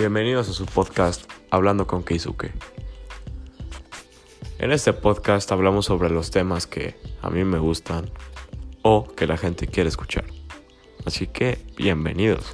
Bienvenidos a su podcast Hablando con Keisuke. En este podcast hablamos sobre los temas que a mí me gustan o que la gente quiere escuchar. Así que, bienvenidos.